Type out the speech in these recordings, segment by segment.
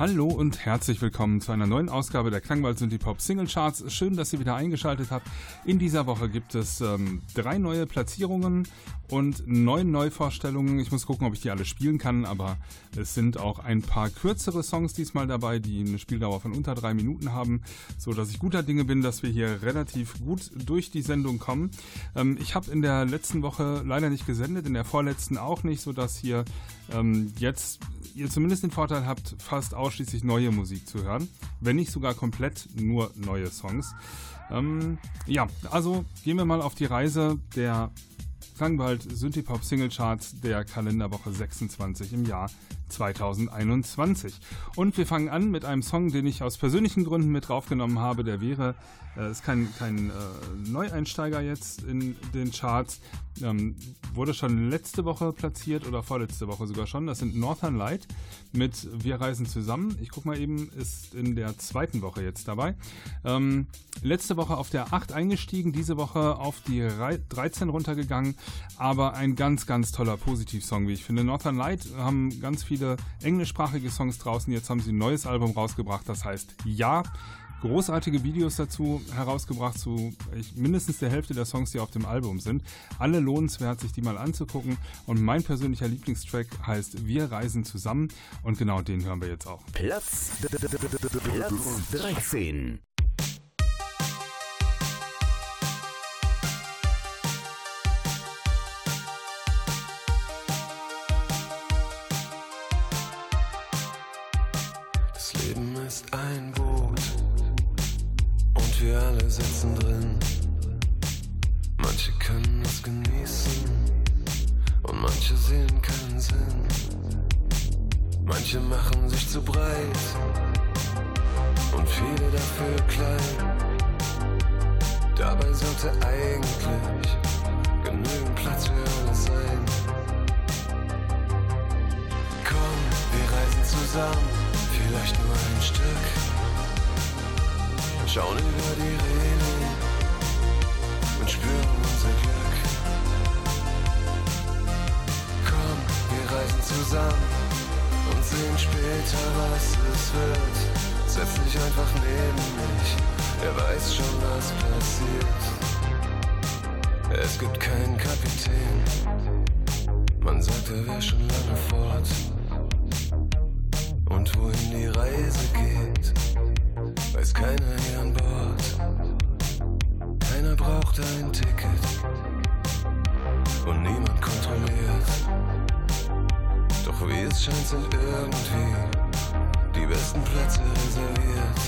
Hallo und herzlich willkommen zu einer neuen Ausgabe der Klangwald Synthie Pop Single Charts. Schön, dass ihr wieder eingeschaltet habt. In dieser Woche gibt es ähm, drei neue Platzierungen und neun Neuvorstellungen. Ich muss gucken, ob ich die alle spielen kann, aber es sind auch ein paar kürzere Songs diesmal dabei, die eine Spieldauer von unter drei Minuten haben, so dass ich guter Dinge bin, dass wir hier relativ gut durch die Sendung kommen. Ähm, ich habe in der letzten Woche leider nicht gesendet, in der vorletzten auch nicht, so dass hier ähm, jetzt ihr zumindest den Vorteil habt, fast ausschließlich neue Musik zu hören, wenn nicht sogar komplett nur neue Songs. Ähm, ja, also gehen wir mal auf die Reise der Klangwald Synthipop Single Charts der Kalenderwoche 26 im Jahr 2021. Und wir fangen an mit einem Song, den ich aus persönlichen Gründen mit draufgenommen habe. Der wäre, äh, ist kein, kein äh, Neueinsteiger jetzt in den Charts, ähm, wurde schon letzte Woche platziert oder vorletzte Woche sogar schon. Das sind Northern Light mit Wir reisen zusammen. Ich gucke mal eben, ist in der zweiten Woche jetzt dabei. Ähm, letzte Woche auf der 8 eingestiegen, diese Woche auf die 13 runtergegangen, aber ein ganz, ganz toller Positivsong, wie ich finde. Northern Light haben ganz viele englischsprachige Songs draußen. Jetzt haben sie ein neues Album rausgebracht, das heißt Ja großartige Videos dazu herausgebracht zu mindestens der Hälfte der Songs, die auf dem Album sind. Alle lohnenswert, sich die mal anzugucken. Und mein persönlicher Lieblingstrack heißt Wir reisen zusammen. Und genau den hören wir jetzt auch. Platz, Platz 13. Manche machen sich zu breit und viele dafür klein. Dabei sollte eigentlich genügend Platz für alle sein. Komm, wir reisen zusammen, vielleicht nur ein Stück. Schauen über die Reling und spüren unser Glück. Komm, wir reisen zusammen sehen später, was es wird. Setz dich einfach neben mich, er weiß schon, was passiert. Es gibt keinen Kapitän, man sagt, er wäre schon lange fort. Und wohin die Reise geht, weiß keiner hier an Bord. Keiner braucht ein Ticket Doch wie es scheint, sind irgendwie die besten Plätze reserviert.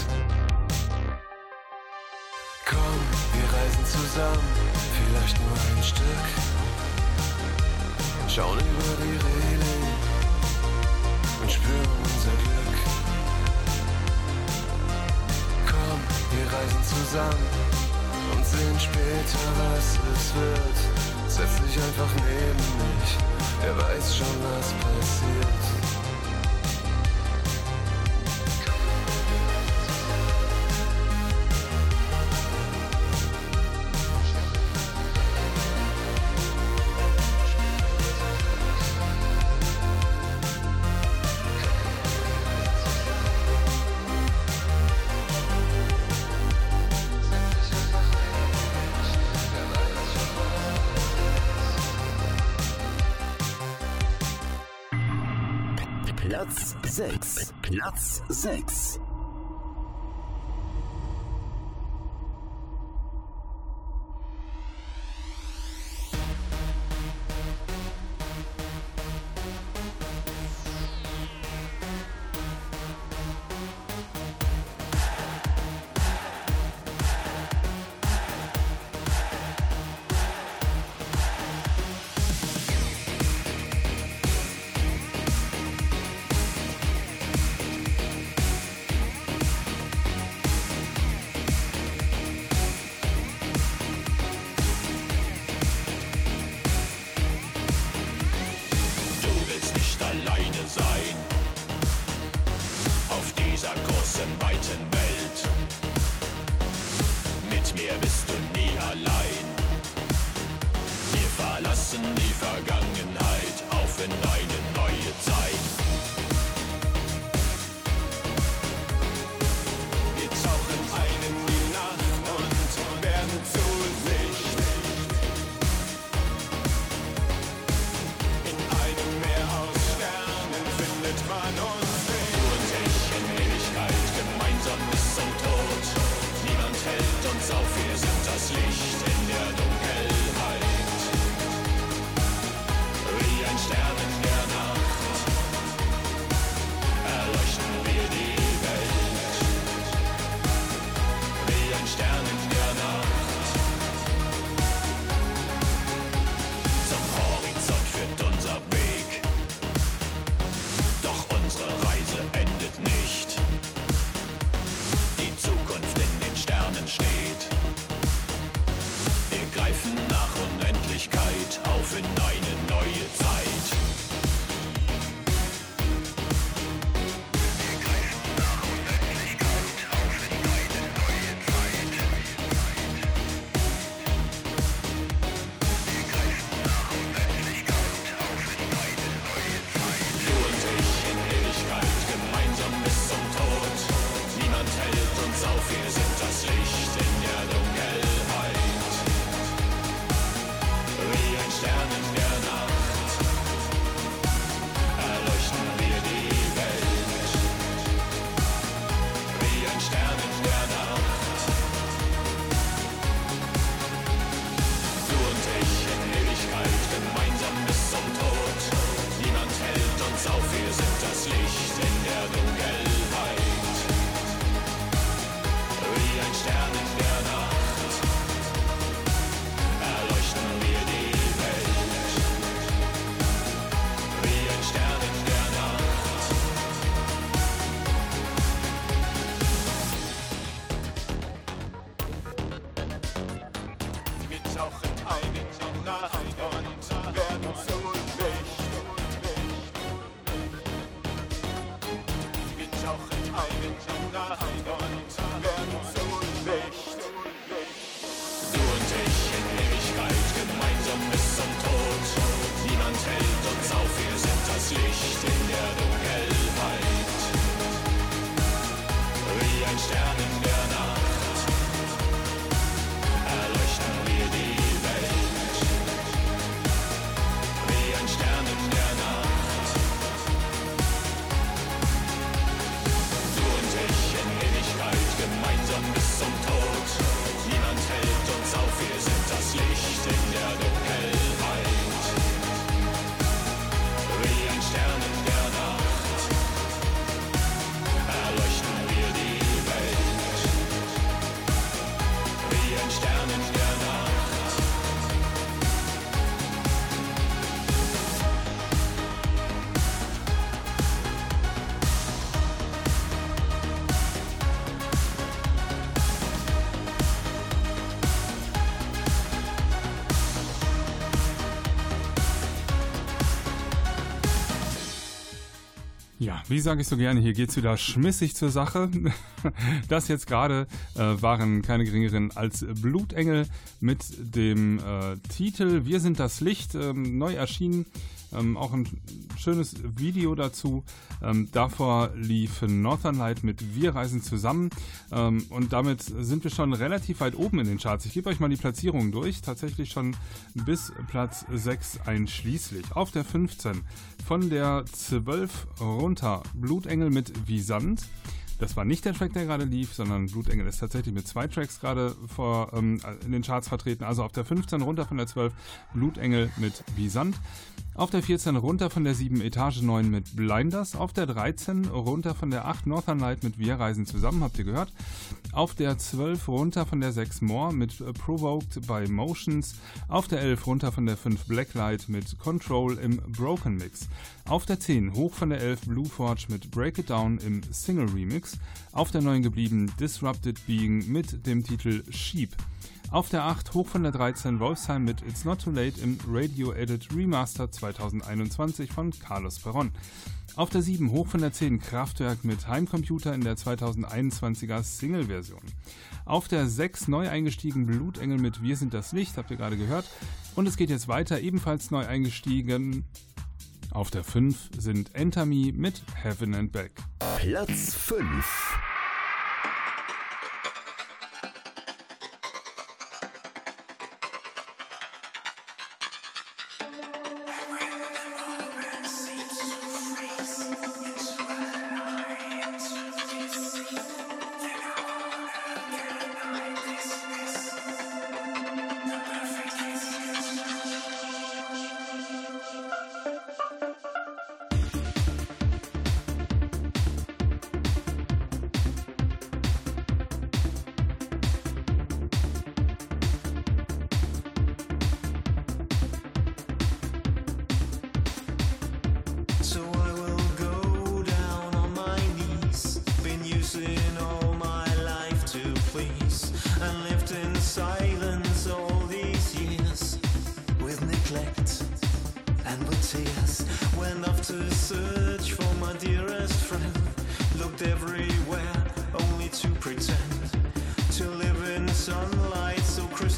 Komm, wir reisen zusammen, vielleicht nur ein Stück. Schauen über die Reling und spüren unser Glück. Komm, wir reisen zusammen und sehen später, was es wird. Setz dich einfach neben mich, er weiß schon, was passiert. 6. Platz 6. wie sage ich so gerne, hier geht's wieder schmissig zur Sache. Das jetzt gerade äh, waren keine geringeren als Blutengel mit dem äh, Titel Wir sind das Licht, ähm, neu erschienen. Ähm, auch ein schönes Video dazu. Ähm, davor lief Northern Light mit Wir reisen zusammen. Ähm, und damit sind wir schon relativ weit oben in den Charts. Ich gebe euch mal die Platzierungen durch. Tatsächlich schon bis Platz 6 einschließlich. Auf der 15 von der 12 runter Blutengel mit Visant. Das war nicht der Track, der gerade lief, sondern Blutengel ist tatsächlich mit zwei Tracks gerade vor, ähm, in den Charts vertreten. Also auf der 15 runter von der 12 Blutengel mit Visant. Auf der 14 runter von der 7 Etage 9 mit Blinders. Auf der 13 runter von der 8 Northern Light mit Wir reisen zusammen, habt ihr gehört. Auf der 12 runter von der 6 More mit Provoked by Motions. Auf der 11 runter von der 5 Blacklight mit Control im Broken Mix. Auf der 10 hoch von der 11 Blue Forge mit Break It Down im Single Remix. Auf der 9 geblieben Disrupted Being mit dem Titel Sheep. Auf der 8 hoch von der 13 Wolfsheim mit It's Not Too Late im Radio Edit Remaster 2021 von Carlos Perron. Auf der 7 hoch von der 10 Kraftwerk mit Heimcomputer in der 2021er Single-Version. Auf der 6 neu eingestiegen Blutengel mit Wir sind das Licht, habt ihr gerade gehört. Und es geht jetzt weiter, ebenfalls neu eingestiegen. Auf der 5 sind Enter Me mit Heaven and Back. Platz 5.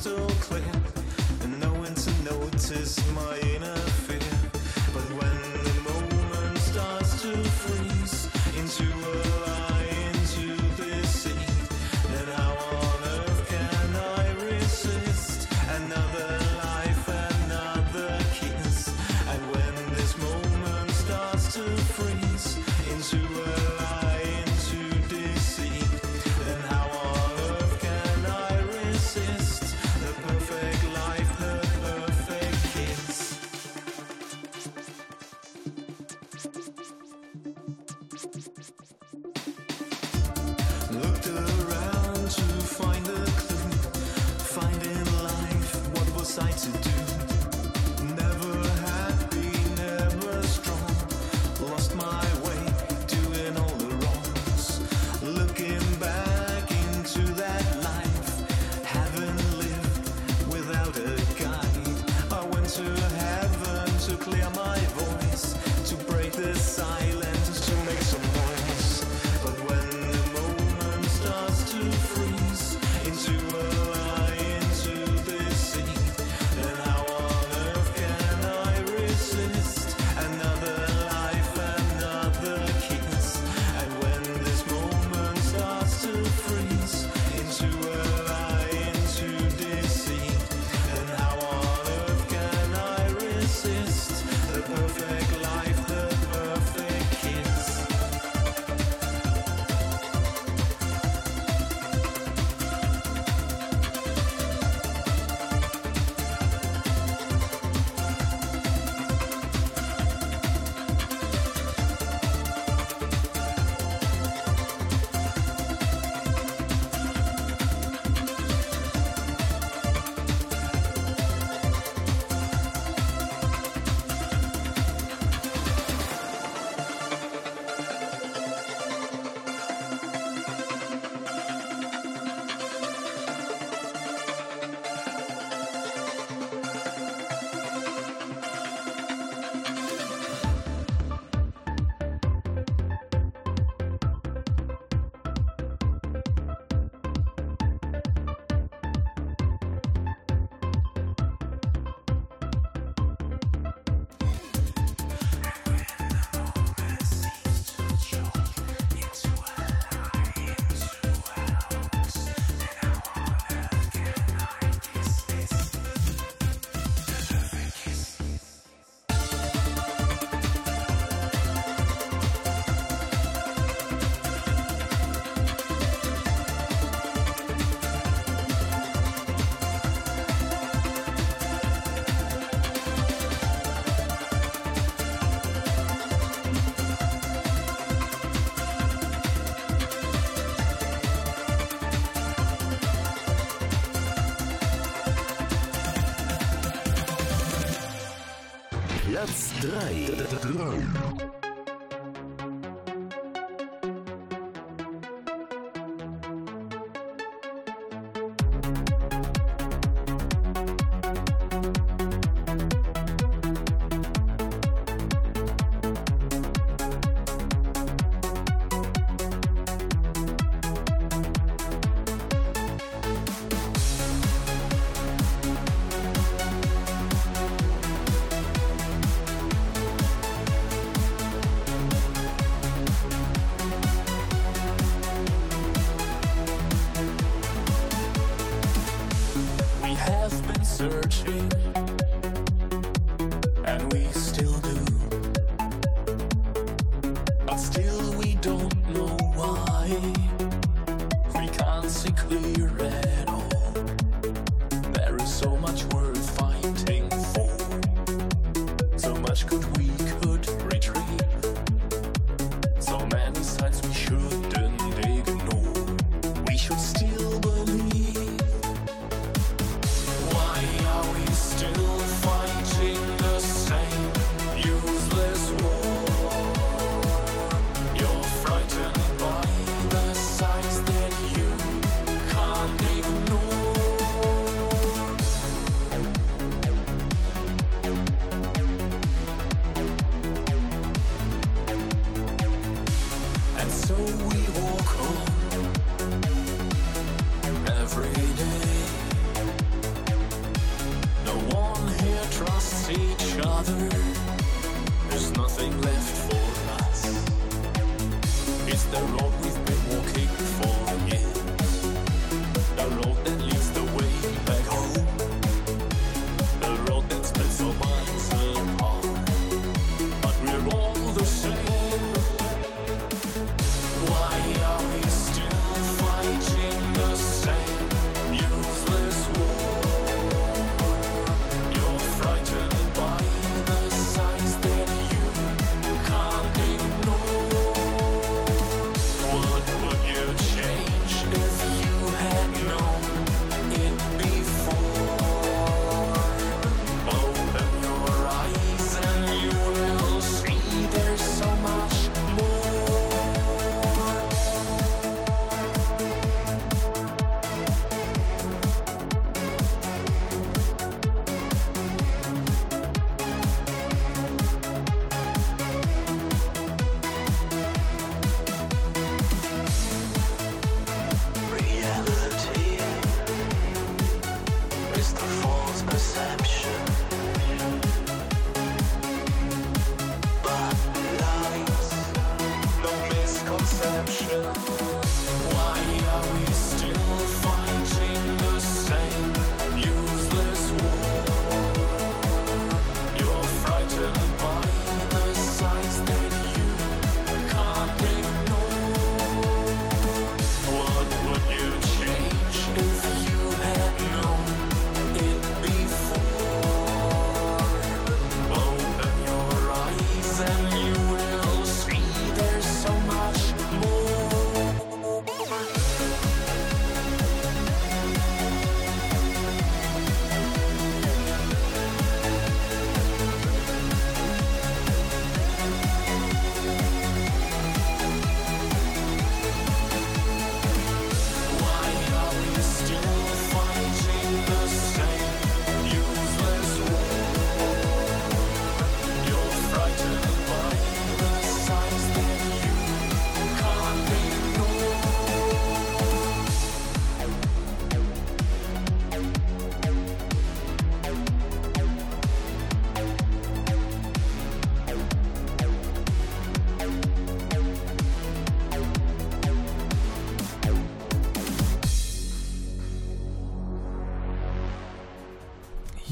crystal clear, and no one to notice my inner fear. But when the moment starts to freeze into a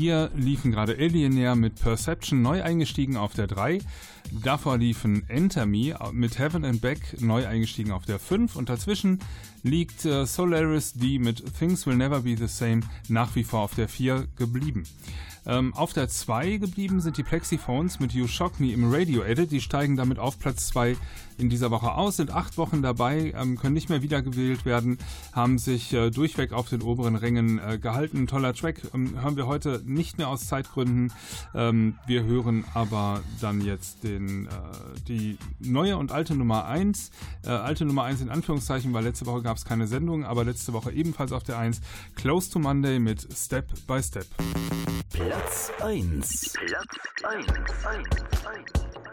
Hier liefen gerade Alienair mit Perception neu eingestiegen auf der 3. Davor liefen Enter Me mit Heaven and Back neu eingestiegen auf der 5. Und dazwischen liegt äh, Solaris D mit Things Will Never Be the Same nach wie vor auf der 4 geblieben. Ähm, auf der 2 geblieben sind die Plexiphones mit You Shock Me im Radio Edit. Die steigen damit auf Platz 2 in dieser Woche aus, sind acht Wochen dabei, ähm, können nicht mehr wiedergewählt werden, haben sich äh, durchweg auf den oberen Rängen äh, gehalten. Toller Track ähm, hören wir heute nicht mehr aus Zeitgründen. Ähm, wir hören aber dann jetzt den, äh, die neue und alte Nummer 1. Äh, alte Nummer 1 in Anführungszeichen, weil letzte Woche gab es keine Sendung, aber letzte Woche ebenfalls auf der 1. Close to Monday mit Step by Step. Platz 1. Platz 1. 1. 1. by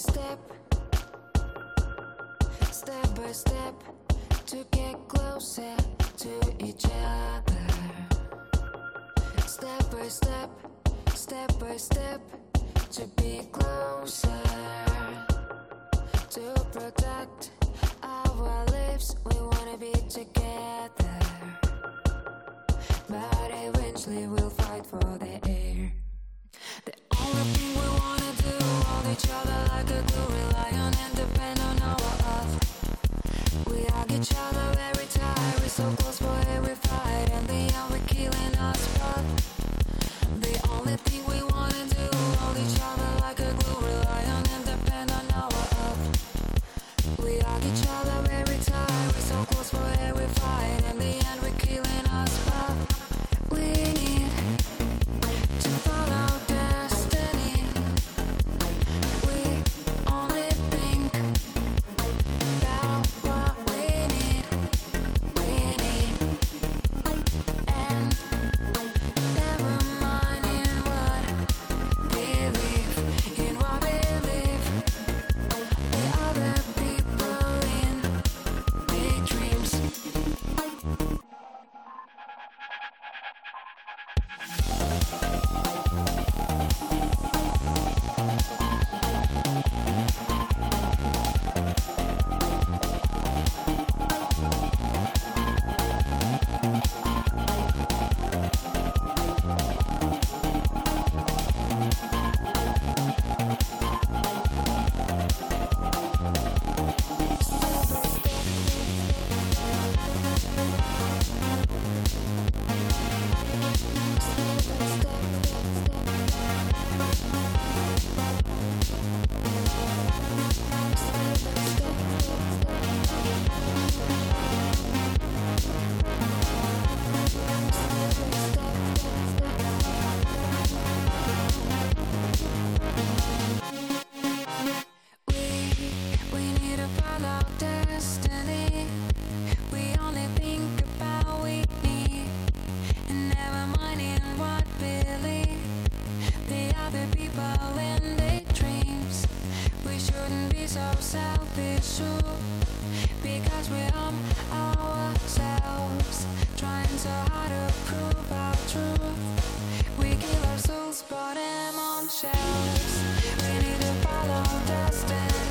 step, step by step, to get closer to each other. Step by step, step by step, to be closer, to protect our lives. We wanna be together, but eventually we'll fight for the air. The only thing we so close The people in their dreams. We shouldn't be so selfish, too, because we're on ourselves, trying so hard to prove our truth. We kill our souls, put them on shelves. We need to follow destiny.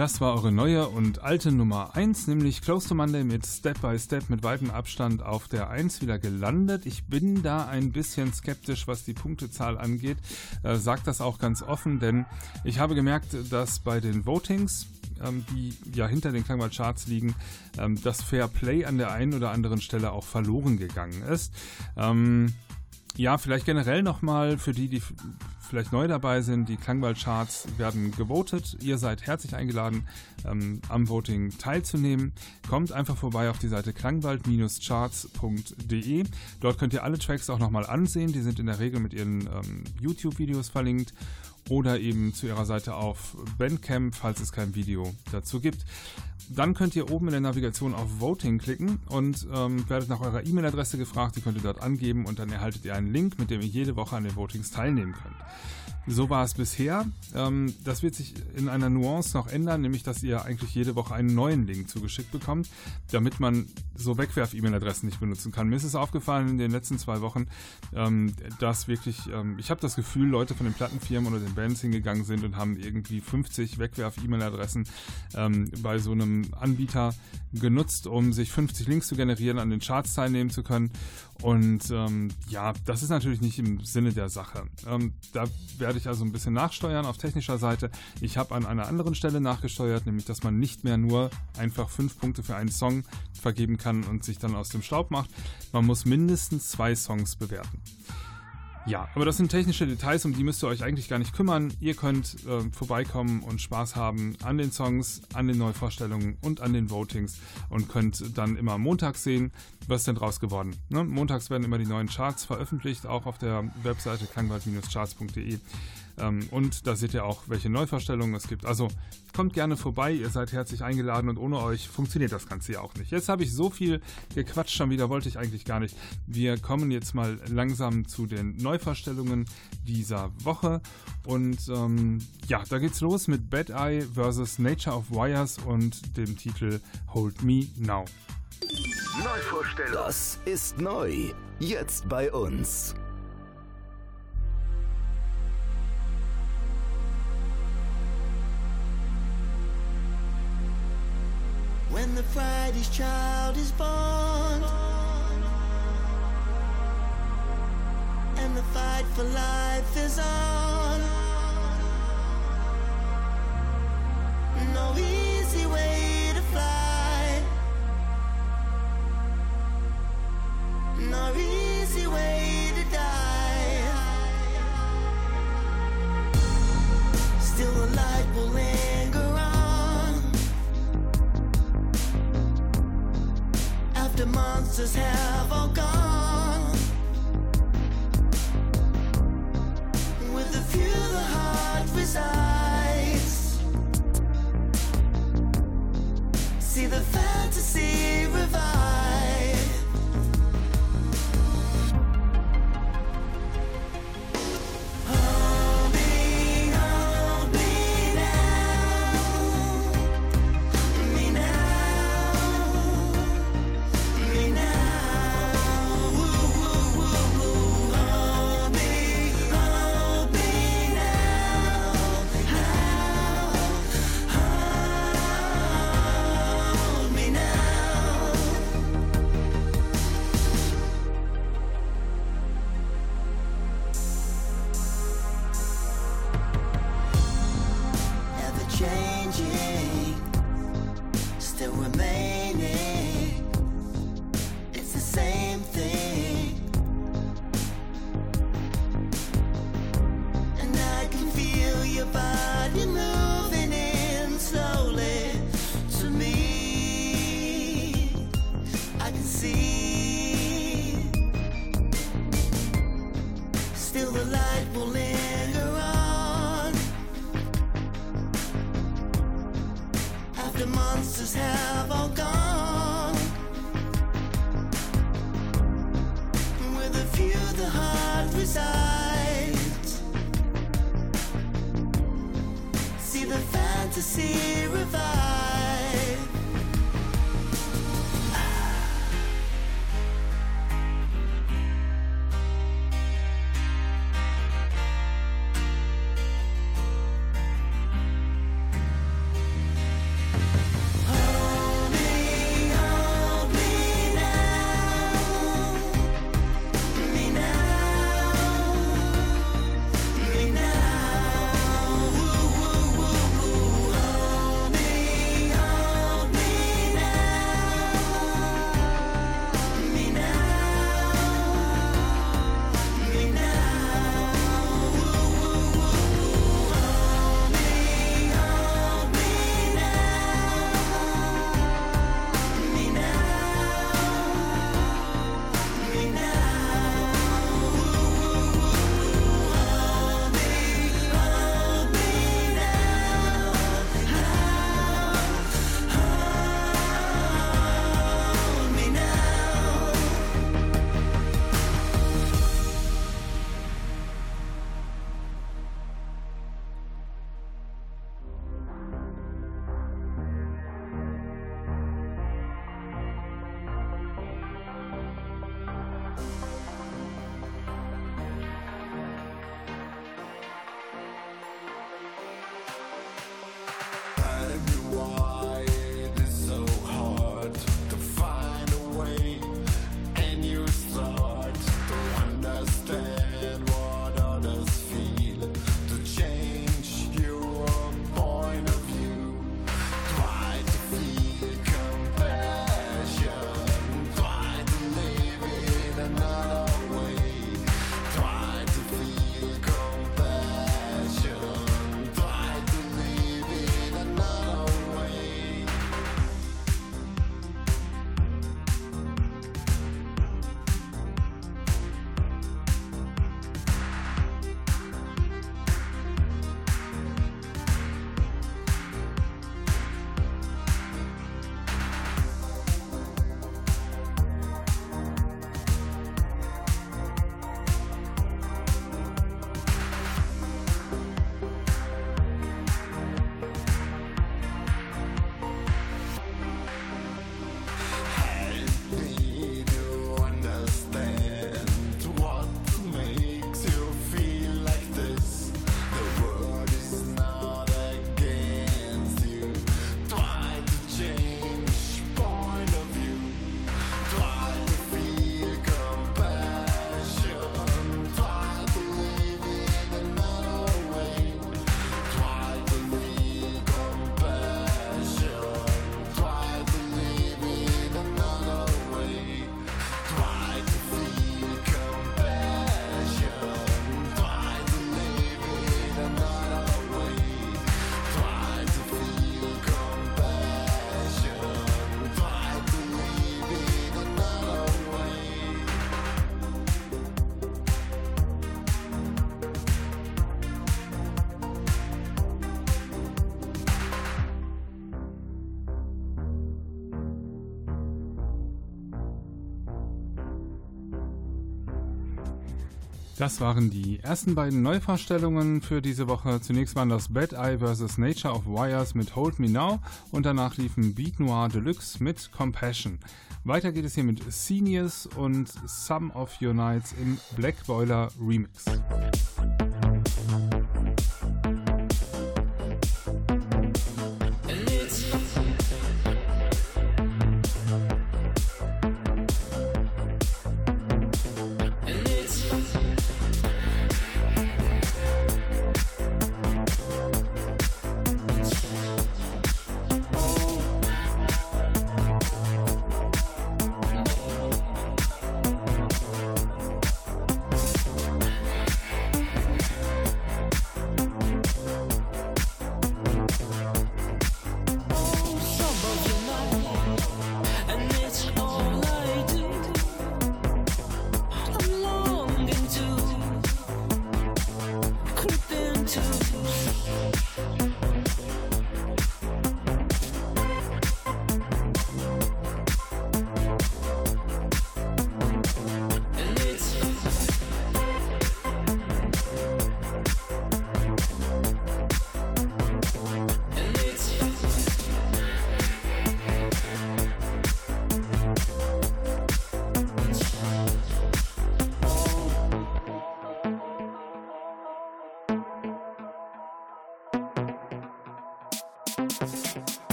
Das war eure neue und alte Nummer 1, nämlich Close to Monday mit Step by Step mit weitem Abstand auf der 1 wieder gelandet. Ich bin da ein bisschen skeptisch, was die Punktezahl angeht. Äh, sag das auch ganz offen, denn ich habe gemerkt, dass bei den Votings, ähm, die ja hinter den Klangwald Charts liegen, ähm, das Fair Play an der einen oder anderen Stelle auch verloren gegangen ist. Ja, vielleicht generell nochmal für die, die vielleicht neu dabei sind. Die Klangwald-Charts werden gewotet. Ihr seid herzlich eingeladen, ähm, am Voting teilzunehmen. Kommt einfach vorbei auf die Seite klangwald-charts.de. Dort könnt ihr alle Tracks auch nochmal ansehen. Die sind in der Regel mit ihren ähm, YouTube-Videos verlinkt oder eben zu ihrer Seite auf Bandcamp, falls es kein Video dazu gibt. Dann könnt ihr oben in der Navigation auf Voting klicken und ähm, werdet nach eurer E-Mail-Adresse gefragt. Die könnt ihr dort angeben und dann erhaltet ihr einen Link, mit dem ihr jede Woche an den Votings teilnehmen könnt. So war es bisher. Ähm, das wird sich in einer Nuance noch ändern, nämlich dass ihr eigentlich jede Woche einen neuen Link zugeschickt bekommt, damit man so Wegwerf-E-Mail-Adressen nicht benutzen kann. Mir ist es aufgefallen in den letzten zwei Wochen, ähm, dass wirklich, ähm, ich habe das Gefühl, Leute von den Plattenfirmen oder den Bands hingegangen sind und haben irgendwie 50 Wegwerf-E-Mail-Adressen bei so einem Anbieter genutzt, um sich 50 Links zu generieren, an den Charts teilnehmen zu können. Und ja, das ist natürlich nicht im Sinne der Sache. Da werde also ein bisschen nachsteuern auf technischer Seite. Ich habe an einer anderen Stelle nachgesteuert, nämlich dass man nicht mehr nur einfach fünf Punkte für einen Song vergeben kann und sich dann aus dem Staub macht. Man muss mindestens zwei Songs bewerten. Ja, aber das sind technische Details, um die müsst ihr euch eigentlich gar nicht kümmern. Ihr könnt äh, vorbeikommen und Spaß haben an den Songs, an den Neuvorstellungen und an den Votings und könnt dann immer montags sehen, was denn draus geworden. Ne? Montags werden immer die neuen Charts veröffentlicht, auch auf der Webseite klangwald-charts.de. Ähm, und da seht ihr auch, welche Neuvorstellungen es gibt. Also kommt gerne vorbei, ihr seid herzlich eingeladen und ohne euch funktioniert das Ganze ja auch nicht. Jetzt habe ich so viel gequatscht schon wieder, wollte ich eigentlich gar nicht. Wir kommen jetzt mal langsam zu den Neuvorstellungen dieser Woche. Und ähm, ja, da geht's los mit Bad Eye vs. Nature of Wires und dem Titel Hold Me Now. Neuvorstellung. Das ist neu. Jetzt bei uns. When the Friday's child is born. And the fight for life is on. No easy way to fly. No easy way to die. Still the light will linger monsters have. monsters have all gone. Das waren die ersten beiden Neuvorstellungen für diese Woche. Zunächst waren das Bad Eye vs. Nature of Wires mit Hold Me Now und danach liefen Beat Noir Deluxe mit Compassion. Weiter geht es hier mit Seniors und Some of Your Nights im Black Boiler Remix.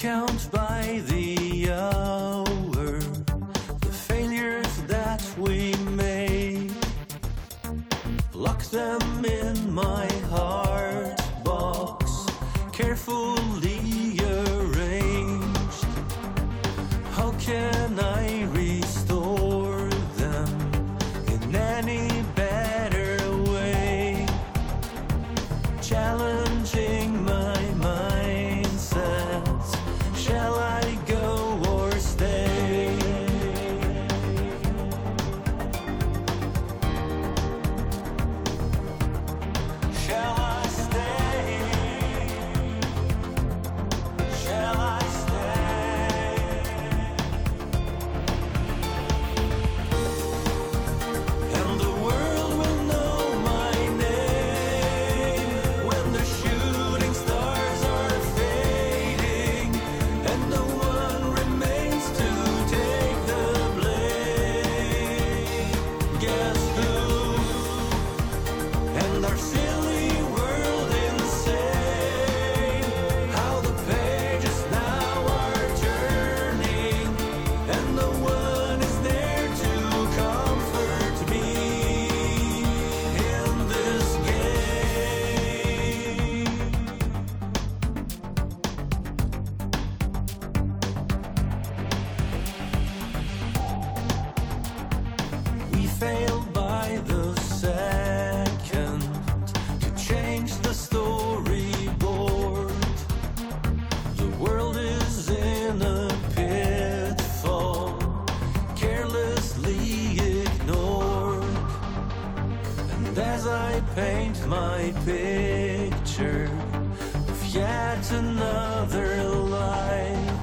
Count by the hour My picture of yet another life,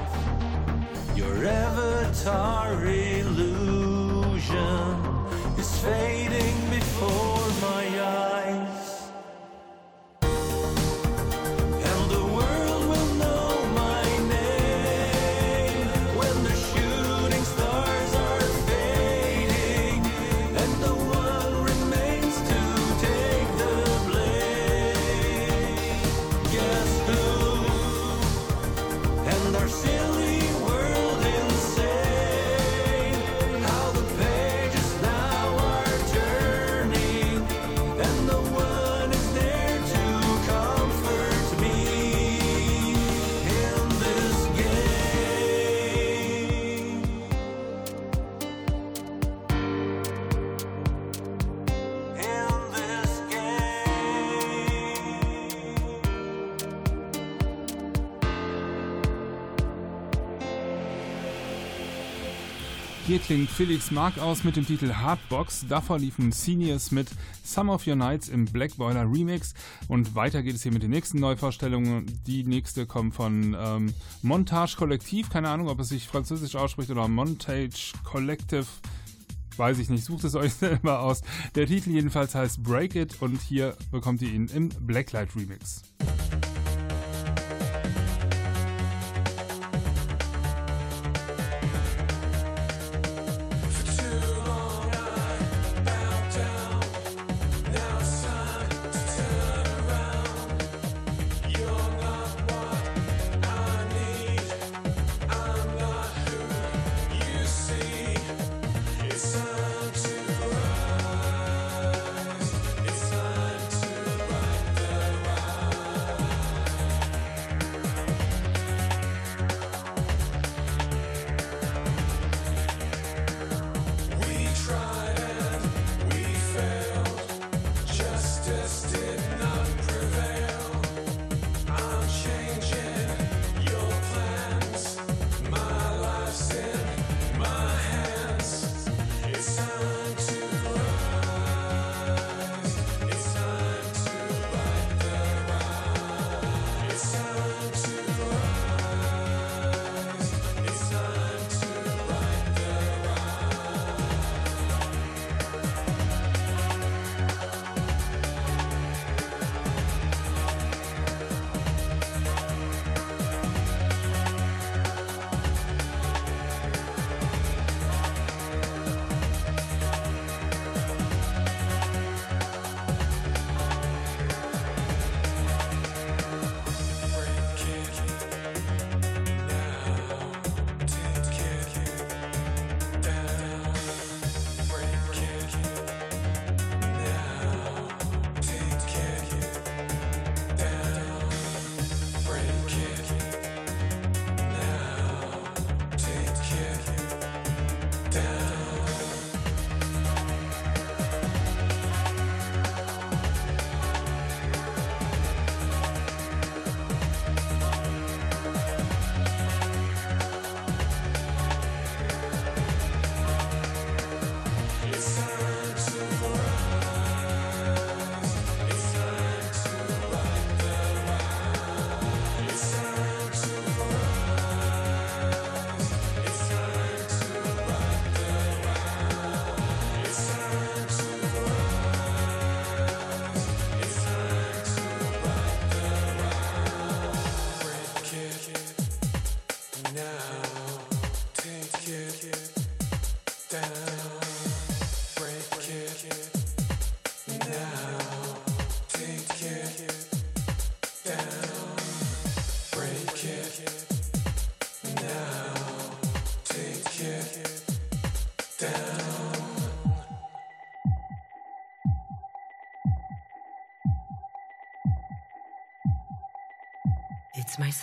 your avatar illusion is fading klingt Felix Mark aus mit dem Titel Hardbox. Davor liefen Seniors mit Some of Your Nights im Black Boiler Remix. Und weiter geht es hier mit den nächsten Neuvorstellungen. Die nächste kommt von ähm, Montage Kollektiv. Keine Ahnung, ob es sich französisch ausspricht oder Montage Collective. Weiß ich nicht, sucht es euch selber aus. Der Titel jedenfalls heißt Break It und hier bekommt ihr ihn im Blacklight Remix.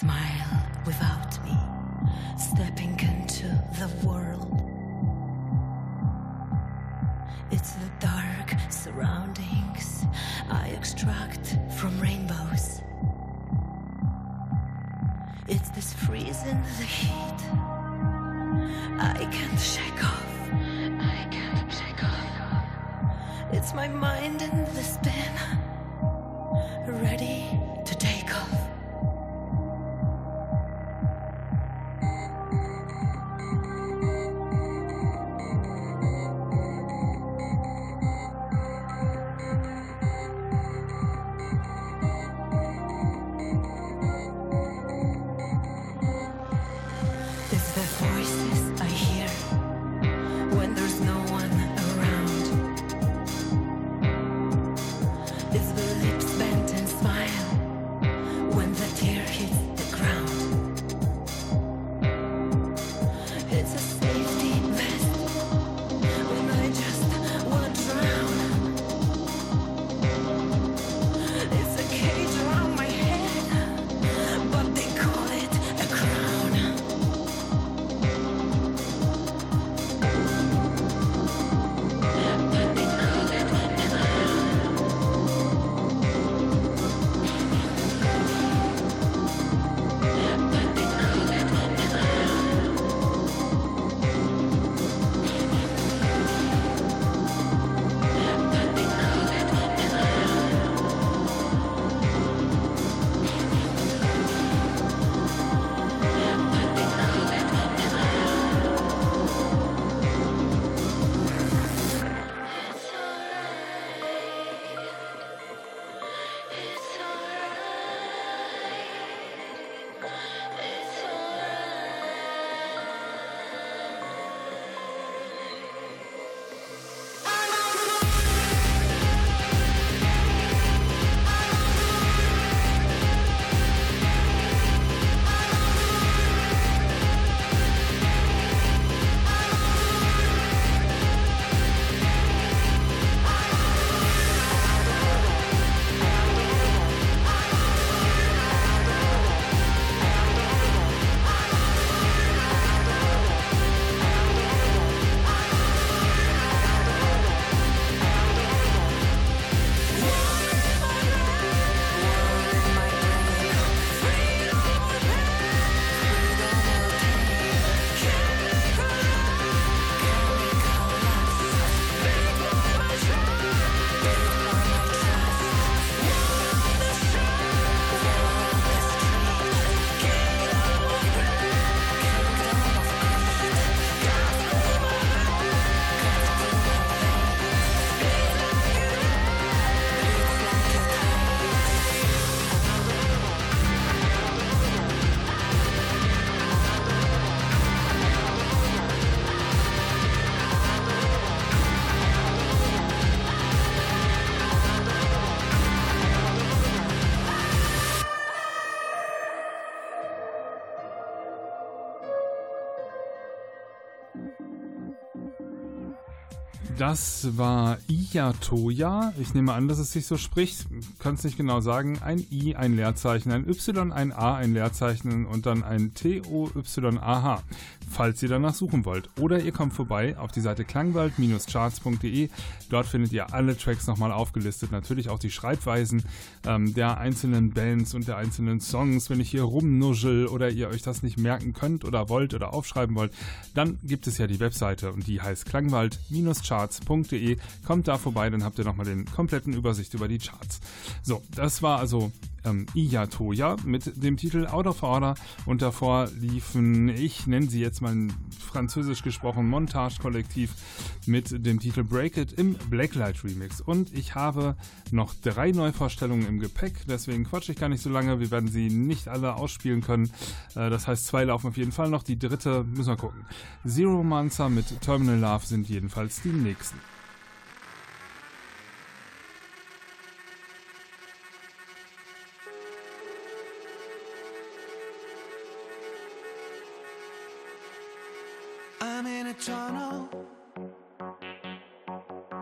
Smile Das war Iyatoya. Ich nehme an, dass es sich so spricht. Kann es nicht genau sagen. Ein I, ein Leerzeichen, ein Y, ein A, ein Leerzeichen und dann ein T-O-Y-A-H, falls ihr danach suchen wollt. Oder ihr kommt vorbei auf die Seite klangwald-charts.de. Dort findet ihr alle Tracks nochmal aufgelistet. Natürlich auch die Schreibweisen ähm, der einzelnen Bands und der einzelnen Songs. Wenn ich hier rumnuschel oder ihr euch das nicht merken könnt oder wollt oder aufschreiben wollt, dann gibt es ja die Webseite und die heißt klangwald-charts.de. Kommt da vorbei, dann habt ihr nochmal den kompletten Übersicht über die Charts. So, das war also ähm, Iyatoya mit dem Titel Out of Order und davor liefen, ich nenne sie jetzt mal französisch gesprochen, Montage-Kollektiv mit dem Titel Break It im Blacklight Remix. Und ich habe noch drei Neuvorstellungen im Gepäck, deswegen quatsche ich gar nicht so lange. Wir werden sie nicht alle ausspielen können. Äh, das heißt, zwei laufen auf jeden Fall noch. Die dritte müssen wir gucken. Zero Mancer mit Terminal Love sind jedenfalls die nächsten. I'm in a tunnel.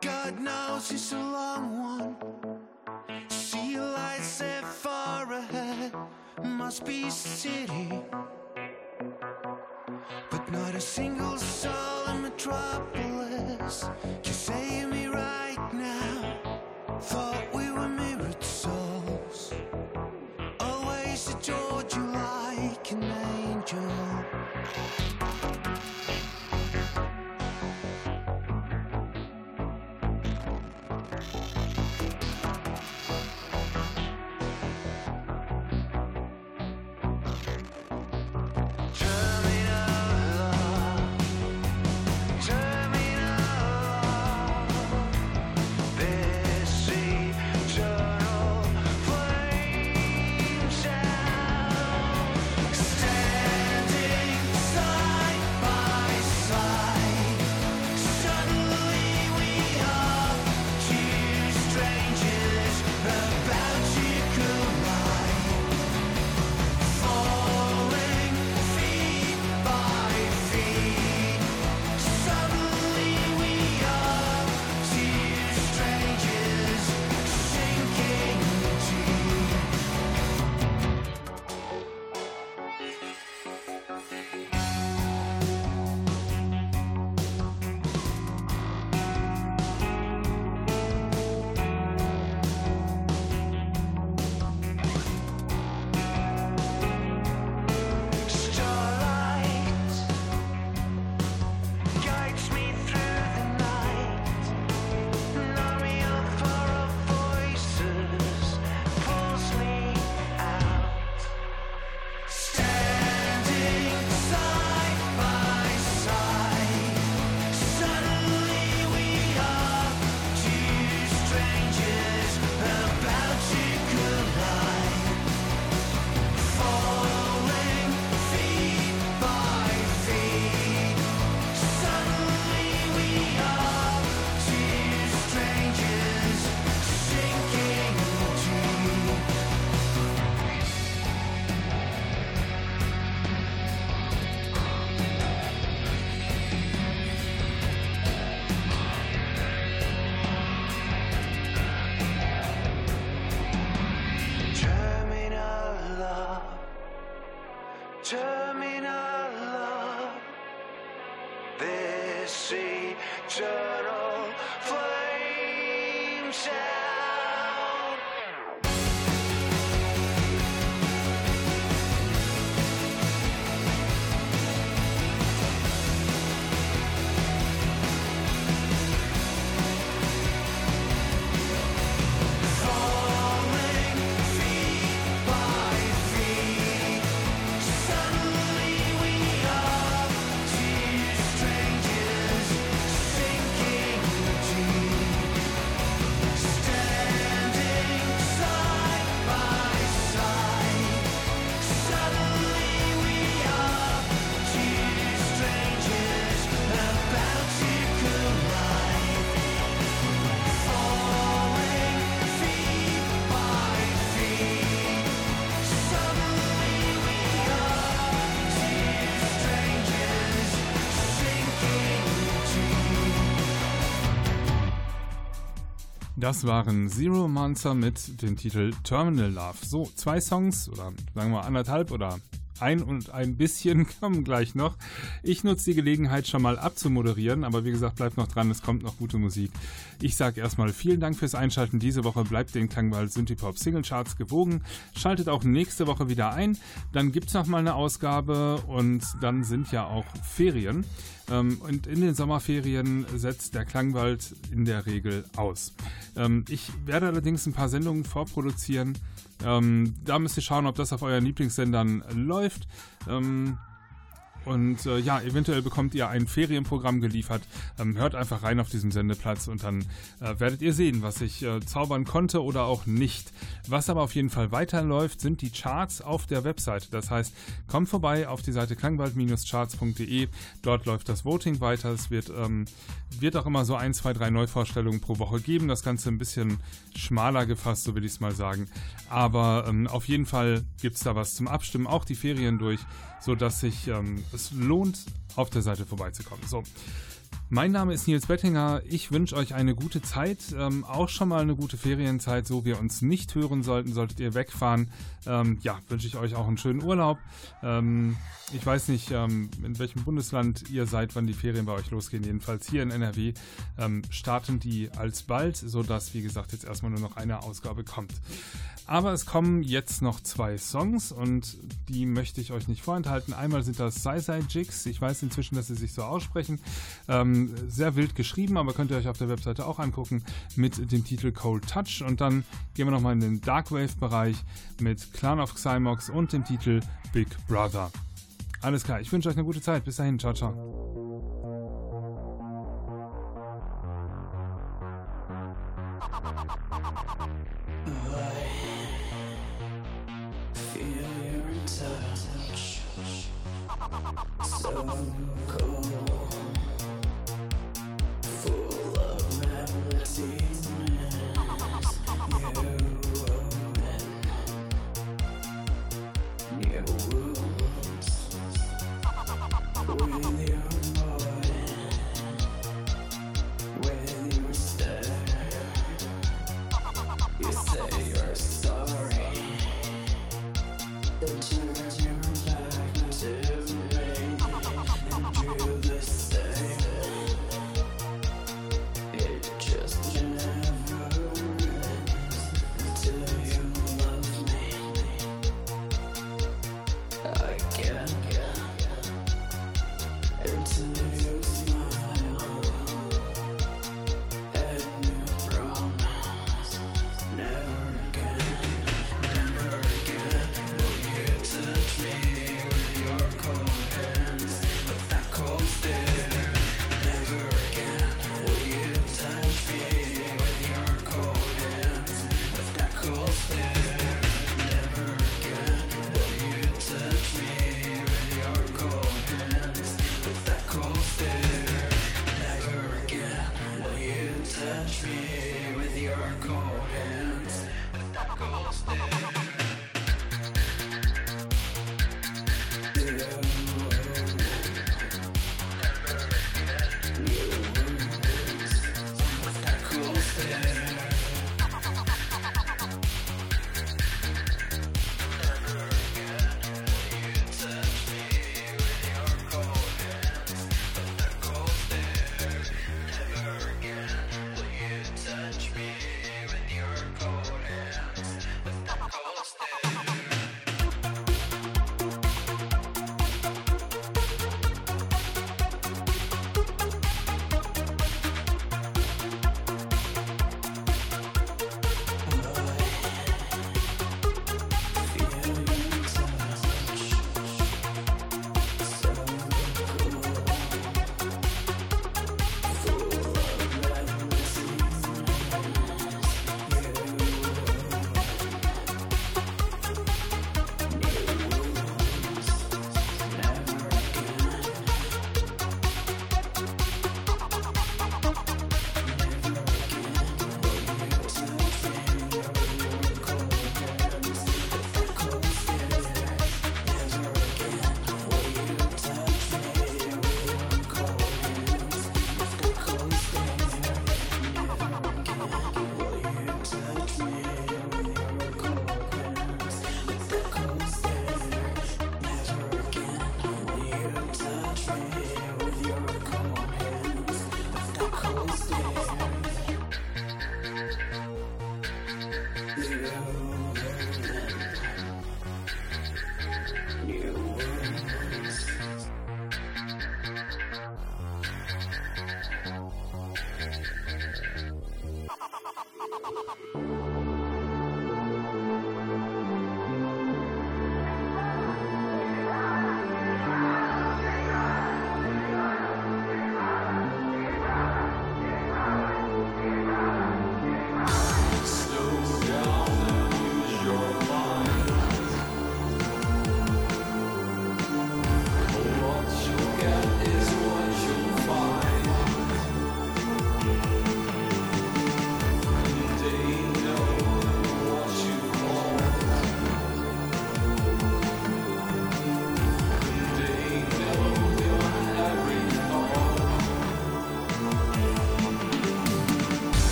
God knows it's a long one. See lights set far ahead. Must be city. But not a single soul in Metropolis can save me right now. Thought we were mirrored souls. Always adored you like an angel. Das waren Zero Monster mit dem Titel Terminal Love. So, zwei Songs oder sagen wir anderthalb oder ein und ein bisschen kommen gleich noch. Ich nutze die Gelegenheit schon mal abzumoderieren, aber wie gesagt, bleibt noch dran, es kommt noch gute Musik. Ich sage erstmal vielen Dank fürs Einschalten. Diese Woche bleibt den Klangwald Synthipop Single Charts gewogen. Schaltet auch nächste Woche wieder ein. Dann gibt es nochmal eine Ausgabe und dann sind ja auch Ferien. Ähm, und in den Sommerferien setzt der Klangwald in der Regel aus. Ähm, ich werde allerdings ein paar Sendungen vorproduzieren. Ähm, da müsst ihr schauen, ob das auf euren Lieblingssendern läuft. Ähm, und äh, ja, eventuell bekommt ihr ein Ferienprogramm geliefert. Ähm, hört einfach rein auf diesem Sendeplatz und dann äh, werdet ihr sehen, was ich äh, zaubern konnte oder auch nicht. Was aber auf jeden Fall weiterläuft, sind die Charts auf der Webseite. Das heißt, kommt vorbei auf die Seite klangwald-charts.de. Dort läuft das Voting weiter. Es wird, ähm, wird auch immer so ein, zwei, drei Neuvorstellungen pro Woche geben. Das Ganze ein bisschen schmaler gefasst, so will ich es mal sagen. Aber ähm, auf jeden Fall gibt es da was zum Abstimmen, auch die Ferien durch, sodass sich ähm, es lohnt, auf der Seite vorbeizukommen. So. Mein Name ist Nils Bettinger. Ich wünsche euch eine gute Zeit, ähm, auch schon mal eine gute Ferienzeit, so wir uns nicht hören sollten, solltet ihr wegfahren. Ähm, ja, wünsche ich euch auch einen schönen Urlaub. Ähm, ich weiß nicht, ähm, in welchem Bundesland ihr seid, wann die Ferien bei euch losgehen. Jedenfalls hier in NRW ähm, starten die alsbald, sodass, wie gesagt, jetzt erstmal nur noch eine Ausgabe kommt. Aber es kommen jetzt noch zwei Songs und die möchte ich euch nicht vorenthalten. Einmal sind das Sai Jigs. Ich weiß inzwischen, dass sie sich so aussprechen. Ähm, sehr wild geschrieben, aber könnt ihr euch auf der Webseite auch angucken mit dem Titel Cold Touch. Und dann gehen wir nochmal in den Darkwave-Bereich mit Clan of Xymox und dem Titel Big Brother. Alles klar, ich wünsche euch eine gute Zeit. Bis dahin, ciao, ciao.